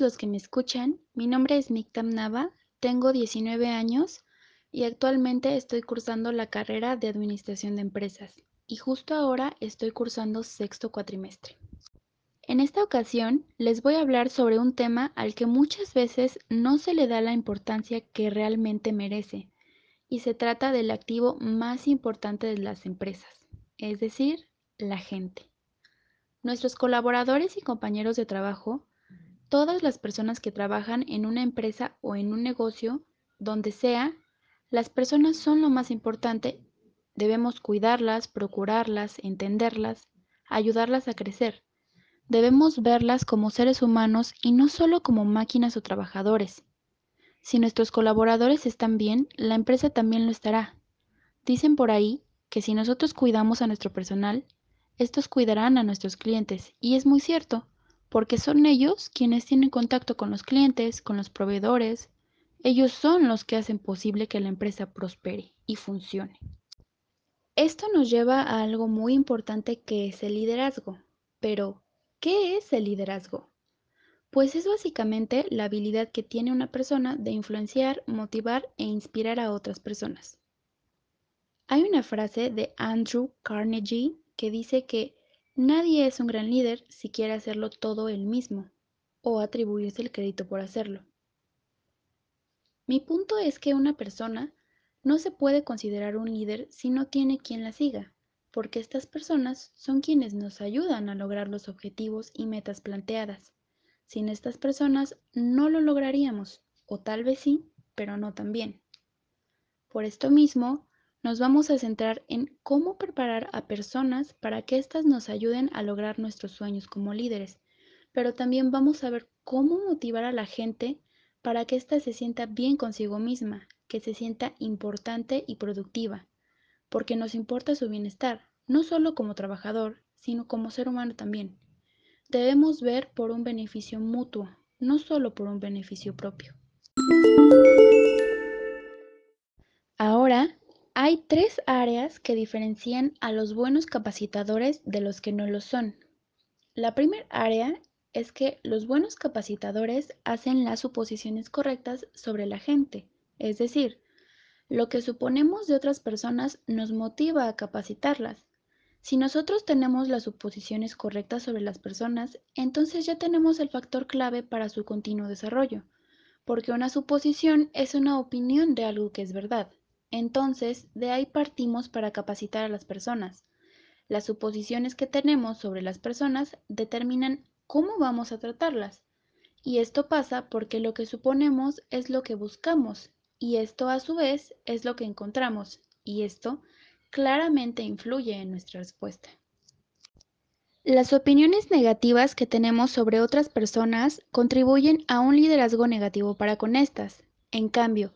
los que me escuchan. Mi nombre es Miktam Nava, tengo 19 años y actualmente estoy cursando la carrera de Administración de Empresas y justo ahora estoy cursando sexto cuatrimestre. En esta ocasión les voy a hablar sobre un tema al que muchas veces no se le da la importancia que realmente merece y se trata del activo más importante de las empresas, es decir, la gente. Nuestros colaboradores y compañeros de trabajo, todas las personas que trabajan en una empresa o en un negocio, donde sea, las personas son lo más importante. Debemos cuidarlas, procurarlas, entenderlas, ayudarlas a crecer. Debemos verlas como seres humanos y no solo como máquinas o trabajadores. Si nuestros colaboradores están bien, la empresa también lo estará. Dicen por ahí que si nosotros cuidamos a nuestro personal, estos cuidarán a nuestros clientes, y es muy cierto, porque son ellos quienes tienen contacto con los clientes, con los proveedores. Ellos son los que hacen posible que la empresa prospere y funcione. Esto nos lleva a algo muy importante que es el liderazgo. Pero, ¿qué es el liderazgo? Pues es básicamente la habilidad que tiene una persona de influenciar, motivar e inspirar a otras personas. Hay una frase de Andrew Carnegie que dice que nadie es un gran líder si quiere hacerlo todo él mismo o atribuirse el crédito por hacerlo. Mi punto es que una persona no se puede considerar un líder si no tiene quien la siga, porque estas personas son quienes nos ayudan a lograr los objetivos y metas planteadas. Sin estas personas no lo lograríamos, o tal vez sí, pero no tan bien. Por esto mismo, nos vamos a centrar en cómo preparar a personas para que éstas nos ayuden a lograr nuestros sueños como líderes, pero también vamos a ver cómo motivar a la gente para que ésta se sienta bien consigo misma, que se sienta importante y productiva, porque nos importa su bienestar, no solo como trabajador, sino como ser humano también. Debemos ver por un beneficio mutuo, no solo por un beneficio propio. Ahora hay tres áreas que diferencian a los buenos capacitadores de los que no lo son. La primera área es que los buenos capacitadores hacen las suposiciones correctas sobre la gente, es decir, lo que suponemos de otras personas nos motiva a capacitarlas. Si nosotros tenemos las suposiciones correctas sobre las personas, entonces ya tenemos el factor clave para su continuo desarrollo, porque una suposición es una opinión de algo que es verdad. Entonces, de ahí partimos para capacitar a las personas. Las suposiciones que tenemos sobre las personas determinan cómo vamos a tratarlas. Y esto pasa porque lo que suponemos es lo que buscamos, y esto a su vez es lo que encontramos, y esto claramente influye en nuestra respuesta. Las opiniones negativas que tenemos sobre otras personas contribuyen a un liderazgo negativo para con estas. En cambio,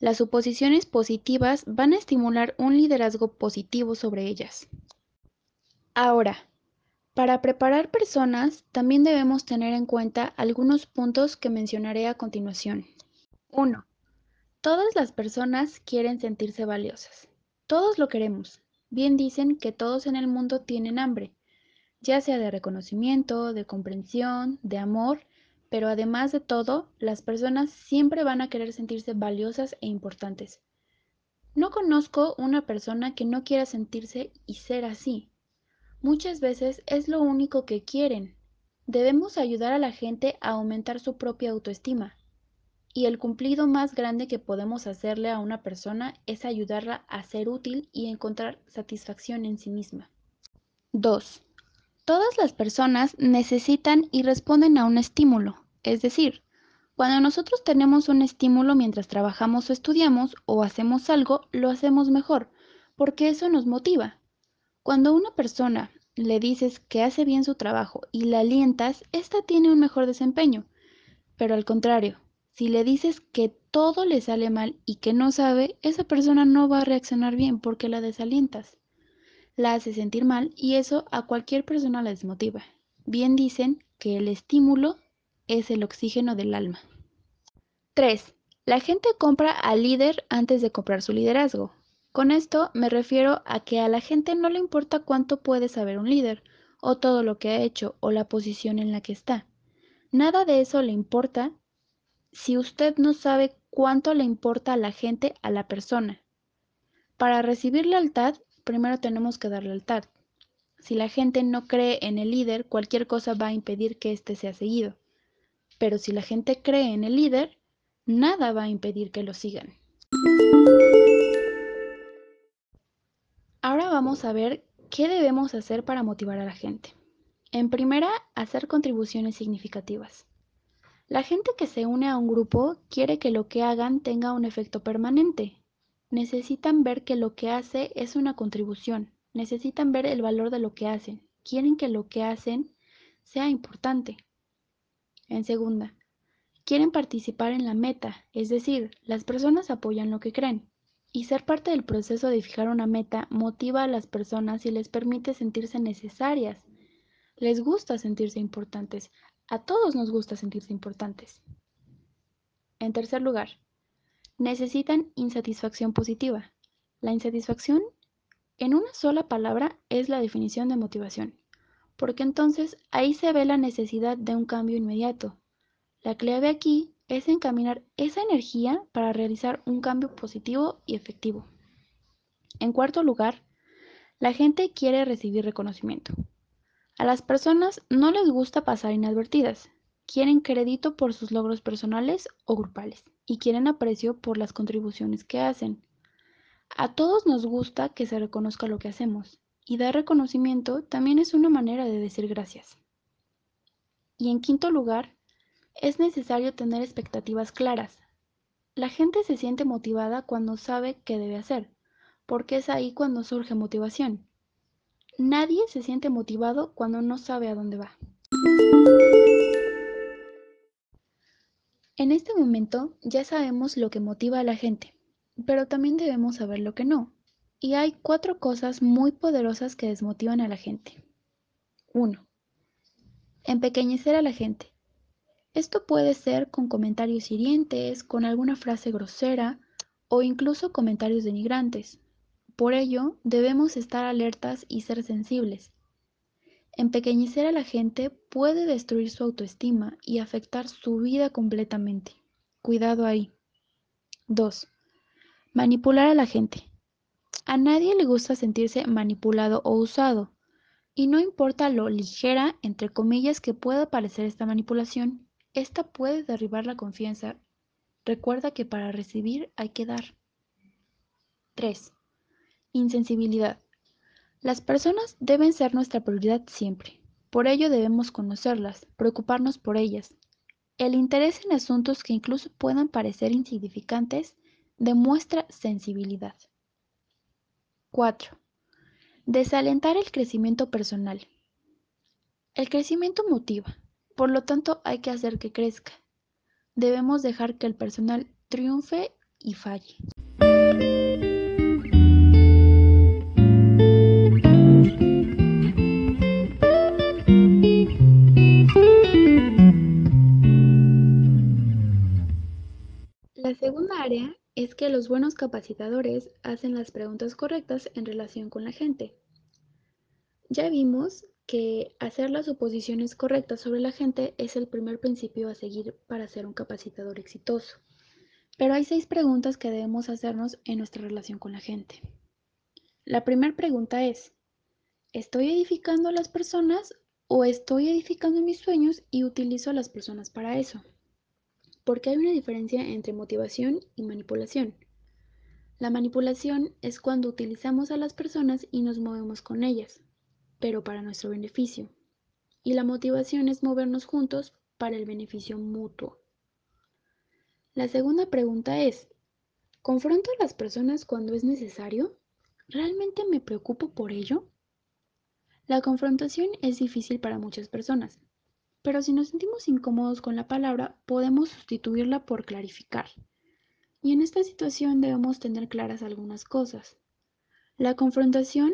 las suposiciones positivas van a estimular un liderazgo positivo sobre ellas. Ahora, para preparar personas también debemos tener en cuenta algunos puntos que mencionaré a continuación. 1. Todas las personas quieren sentirse valiosas. Todos lo queremos. Bien dicen que todos en el mundo tienen hambre, ya sea de reconocimiento, de comprensión, de amor pero además de todo, las personas siempre van a querer sentirse valiosas e importantes. No conozco una persona que no quiera sentirse y ser así. Muchas veces es lo único que quieren. Debemos ayudar a la gente a aumentar su propia autoestima. Y el cumplido más grande que podemos hacerle a una persona es ayudarla a ser útil y encontrar satisfacción en sí misma. 2. Todas las personas necesitan y responden a un estímulo, es decir, cuando nosotros tenemos un estímulo mientras trabajamos o estudiamos o hacemos algo, lo hacemos mejor, porque eso nos motiva. Cuando a una persona le dices que hace bien su trabajo y la alientas, ésta tiene un mejor desempeño. Pero al contrario, si le dices que todo le sale mal y que no sabe, esa persona no va a reaccionar bien porque la desalientas la hace sentir mal y eso a cualquier persona la desmotiva. Bien dicen que el estímulo es el oxígeno del alma. 3. La gente compra al líder antes de comprar su liderazgo. Con esto me refiero a que a la gente no le importa cuánto puede saber un líder, o todo lo que ha hecho, o la posición en la que está. Nada de eso le importa si usted no sabe cuánto le importa a la gente a la persona. Para recibir lealtad, primero tenemos que dar lealtad. Si la gente no cree en el líder, cualquier cosa va a impedir que éste sea seguido. Pero si la gente cree en el líder, nada va a impedir que lo sigan. Ahora vamos a ver qué debemos hacer para motivar a la gente. En primera, hacer contribuciones significativas. La gente que se une a un grupo quiere que lo que hagan tenga un efecto permanente. Necesitan ver que lo que hace es una contribución. Necesitan ver el valor de lo que hacen. Quieren que lo que hacen sea importante. En segunda, quieren participar en la meta, es decir, las personas apoyan lo que creen. Y ser parte del proceso de fijar una meta motiva a las personas y les permite sentirse necesarias. Les gusta sentirse importantes. A todos nos gusta sentirse importantes. En tercer lugar, necesitan insatisfacción positiva. La insatisfacción, en una sola palabra, es la definición de motivación, porque entonces ahí se ve la necesidad de un cambio inmediato. La clave aquí es encaminar esa energía para realizar un cambio positivo y efectivo. En cuarto lugar, la gente quiere recibir reconocimiento. A las personas no les gusta pasar inadvertidas, quieren crédito por sus logros personales o grupales y quieren aprecio por las contribuciones que hacen. A todos nos gusta que se reconozca lo que hacemos y dar reconocimiento también es una manera de decir gracias. Y en quinto lugar, es necesario tener expectativas claras. La gente se siente motivada cuando sabe qué debe hacer, porque es ahí cuando surge motivación. Nadie se siente motivado cuando no sabe a dónde va. En este momento ya sabemos lo que motiva a la gente, pero también debemos saber lo que no. Y hay cuatro cosas muy poderosas que desmotivan a la gente. 1. Empequeñecer a la gente. Esto puede ser con comentarios hirientes, con alguna frase grosera o incluso comentarios denigrantes. Por ello, debemos estar alertas y ser sensibles. Empequeñecer a la gente puede destruir su autoestima y afectar su vida completamente. Cuidado ahí. 2. Manipular a la gente. A nadie le gusta sentirse manipulado o usado, y no importa lo ligera, entre comillas, que pueda parecer esta manipulación, esta puede derribar la confianza. Recuerda que para recibir hay que dar. 3. Insensibilidad. Las personas deben ser nuestra prioridad siempre. Por ello debemos conocerlas, preocuparnos por ellas. El interés en asuntos que incluso puedan parecer insignificantes demuestra sensibilidad. 4. Desalentar el crecimiento personal. El crecimiento motiva, por lo tanto, hay que hacer que crezca. Debemos dejar que el personal triunfe y falle. Segunda área es que los buenos capacitadores hacen las preguntas correctas en relación con la gente. Ya vimos que hacer las suposiciones correctas sobre la gente es el primer principio a seguir para ser un capacitador exitoso. Pero hay seis preguntas que debemos hacernos en nuestra relación con la gente. La primera pregunta es, ¿estoy edificando a las personas o estoy edificando mis sueños y utilizo a las personas para eso? Porque hay una diferencia entre motivación y manipulación. La manipulación es cuando utilizamos a las personas y nos movemos con ellas, pero para nuestro beneficio. Y la motivación es movernos juntos para el beneficio mutuo. La segunda pregunta es, ¿confronto a las personas cuando es necesario? ¿Realmente me preocupo por ello? La confrontación es difícil para muchas personas, pero si nos sentimos incómodos con la palabra, podemos sustituirla por clarificar. Y en esta situación debemos tener claras algunas cosas. La confrontación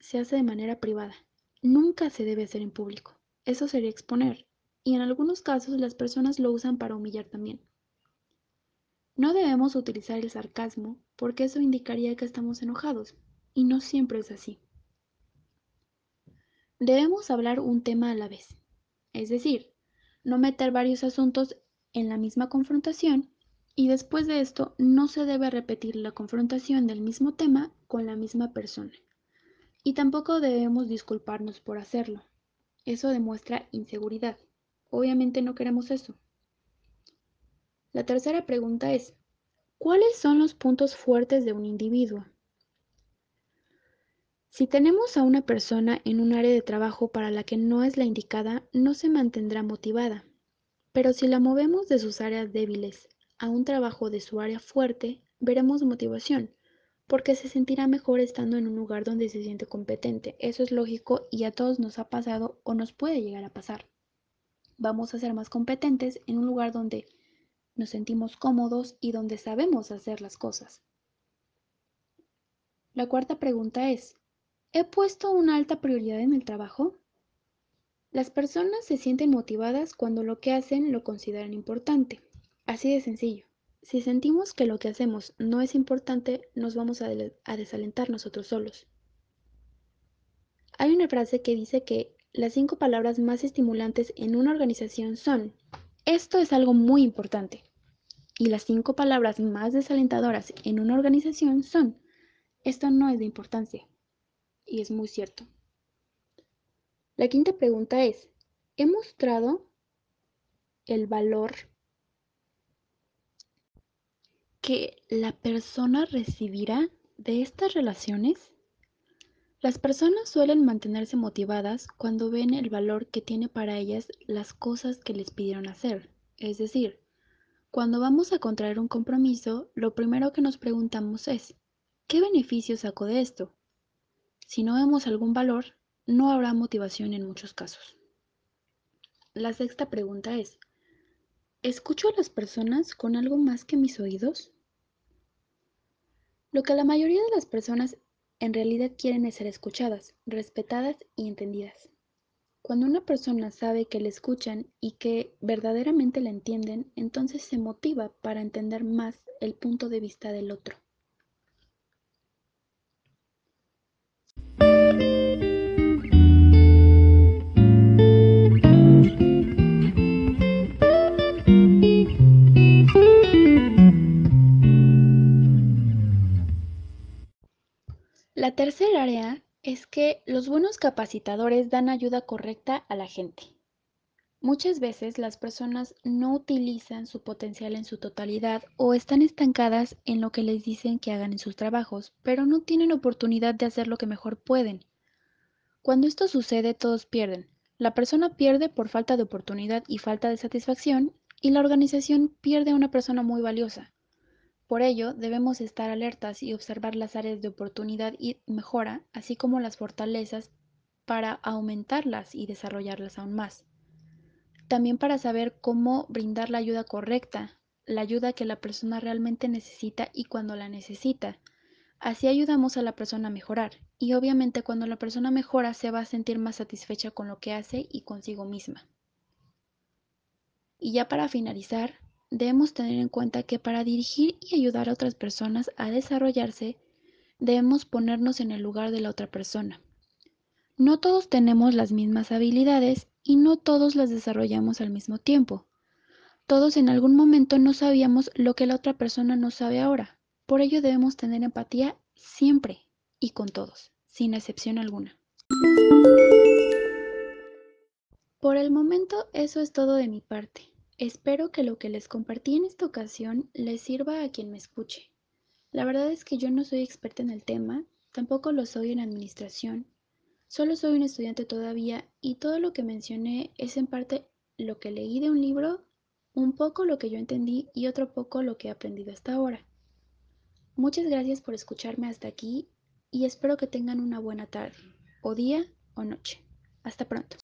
se hace de manera privada. Nunca se debe hacer en público. Eso sería exponer. Y en algunos casos las personas lo usan para humillar también. No debemos utilizar el sarcasmo porque eso indicaría que estamos enojados. Y no siempre es así. Debemos hablar un tema a la vez. Es decir, no meter varios asuntos en la misma confrontación y después de esto no se debe repetir la confrontación del mismo tema con la misma persona. Y tampoco debemos disculparnos por hacerlo. Eso demuestra inseguridad. Obviamente no queremos eso. La tercera pregunta es, ¿cuáles son los puntos fuertes de un individuo? Si tenemos a una persona en un área de trabajo para la que no es la indicada, no se mantendrá motivada. Pero si la movemos de sus áreas débiles a un trabajo de su área fuerte, veremos motivación, porque se sentirá mejor estando en un lugar donde se siente competente. Eso es lógico y a todos nos ha pasado o nos puede llegar a pasar. Vamos a ser más competentes en un lugar donde nos sentimos cómodos y donde sabemos hacer las cosas. La cuarta pregunta es, ¿he puesto una alta prioridad en el trabajo? Las personas se sienten motivadas cuando lo que hacen lo consideran importante. Así de sencillo. Si sentimos que lo que hacemos no es importante, nos vamos a, desalentar nosotros solos. Hay una frase que dice que las cinco palabras más estimulantes en una organización son, esto es algo muy importante. Y las cinco palabras más desalentadoras en una organización son, esto no es de importancia. Y es muy cierto. La quinta pregunta es, ¿he mostrado el valor que la persona recibirá de estas relaciones? Las personas suelen mantenerse motivadas cuando ven el valor que tiene para ellas las cosas que les pidieron hacer. Es decir, cuando vamos a contraer un compromiso, lo primero que nos preguntamos es, ¿qué beneficio saco de esto? Si no vemos algún valor, no habrá motivación en muchos casos. La sexta pregunta es, ¿escucho a las personas con algo más que mis oídos? Lo que la mayoría de las personas en realidad quieren es ser escuchadas, respetadas y entendidas. Cuando una persona sabe que le escuchan y que verdaderamente la entienden, entonces se motiva para entender más el punto de vista del otro. Que los buenos capacitadores dan ayuda correcta a la gente. Muchas veces las personas no utilizan su potencial en su totalidad o están estancadas en lo que les dicen que hagan en sus trabajos, pero no tienen oportunidad de hacer lo que mejor pueden. Cuando esto sucede, todos pierden. La persona pierde por falta de oportunidad y falta de satisfacción, y la organización pierde a una persona muy valiosa. Por ello, debemos estar alertas y observar las áreas de oportunidad y mejora, así como las fortalezas, para aumentarlas y desarrollarlas aún más. También para saber cómo brindar la ayuda correcta, la ayuda que la persona realmente necesita y cuando la necesita. Así ayudamos a la persona a mejorar y obviamente cuando la persona mejora se va a sentir más satisfecha con lo que hace y consigo misma. Y ya para finalizar, debemos tener en cuenta que para dirigir y ayudar a otras personas a desarrollarse, debemos ponernos en el lugar de la otra persona. No todos tenemos las mismas habilidades y no todos las desarrollamos al mismo tiempo. Todos en algún momento no sabíamos lo que la otra persona no sabe ahora. Por ello debemos tener empatía siempre y con todos, sin excepción alguna. Por el momento eso es todo de mi parte. Espero que lo que les compartí en esta ocasión les sirva a quien me escuche. La verdad es que yo no soy experta en el tema, tampoco lo soy en administración, solo soy un estudiante todavía y todo lo que mencioné es en parte lo que leí de un libro, un poco lo que yo entendí y otro poco lo que he aprendido hasta ahora. Muchas gracias por escucharme hasta aquí y espero que tengan una buena tarde, o día o noche. Hasta pronto.